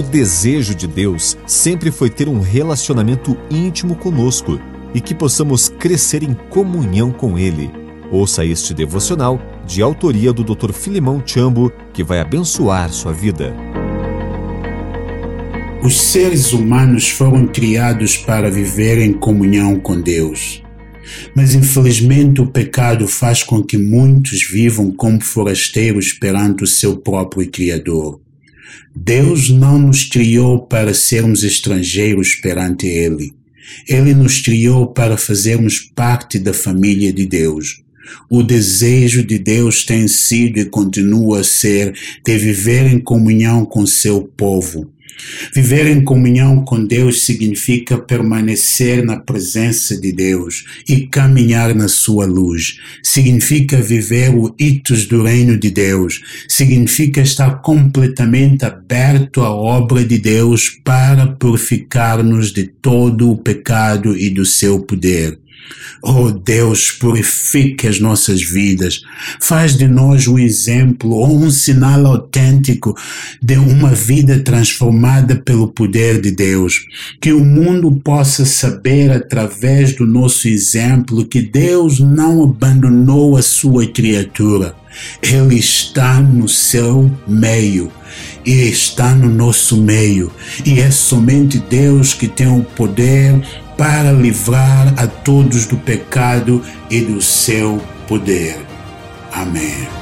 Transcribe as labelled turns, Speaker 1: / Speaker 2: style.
Speaker 1: O desejo de Deus sempre foi ter um relacionamento íntimo conosco e que possamos crescer em comunhão com Ele. Ouça este devocional de autoria do Dr. Filimão Chambo, que vai abençoar sua vida.
Speaker 2: Os seres humanos foram criados para viver em comunhão com Deus. Mas infelizmente o pecado faz com que muitos vivam como forasteiros perante o seu próprio Criador. Deus não nos criou para sermos estrangeiros perante Ele. Ele nos criou para fazermos parte da família de Deus. O desejo de Deus tem sido e continua a ser de viver em comunhão com seu povo. Viver em comunhão com Deus significa permanecer na presença de Deus e caminhar na sua luz. Significa viver o itos do reino de Deus. Significa estar completamente aberto à obra de Deus para purificar-nos de todo o pecado e do seu poder. Oh Deus, purifique as nossas vidas. Faz de nós um exemplo ou um sinal autêntico de uma vida transformada pelo poder de Deus. Que o mundo possa saber através do nosso exemplo que Deus não abandonou a sua criatura. Ele está no seu meio e está no nosso meio. E é somente Deus que tem o poder para livrar a todos do pecado e do seu poder. Amém.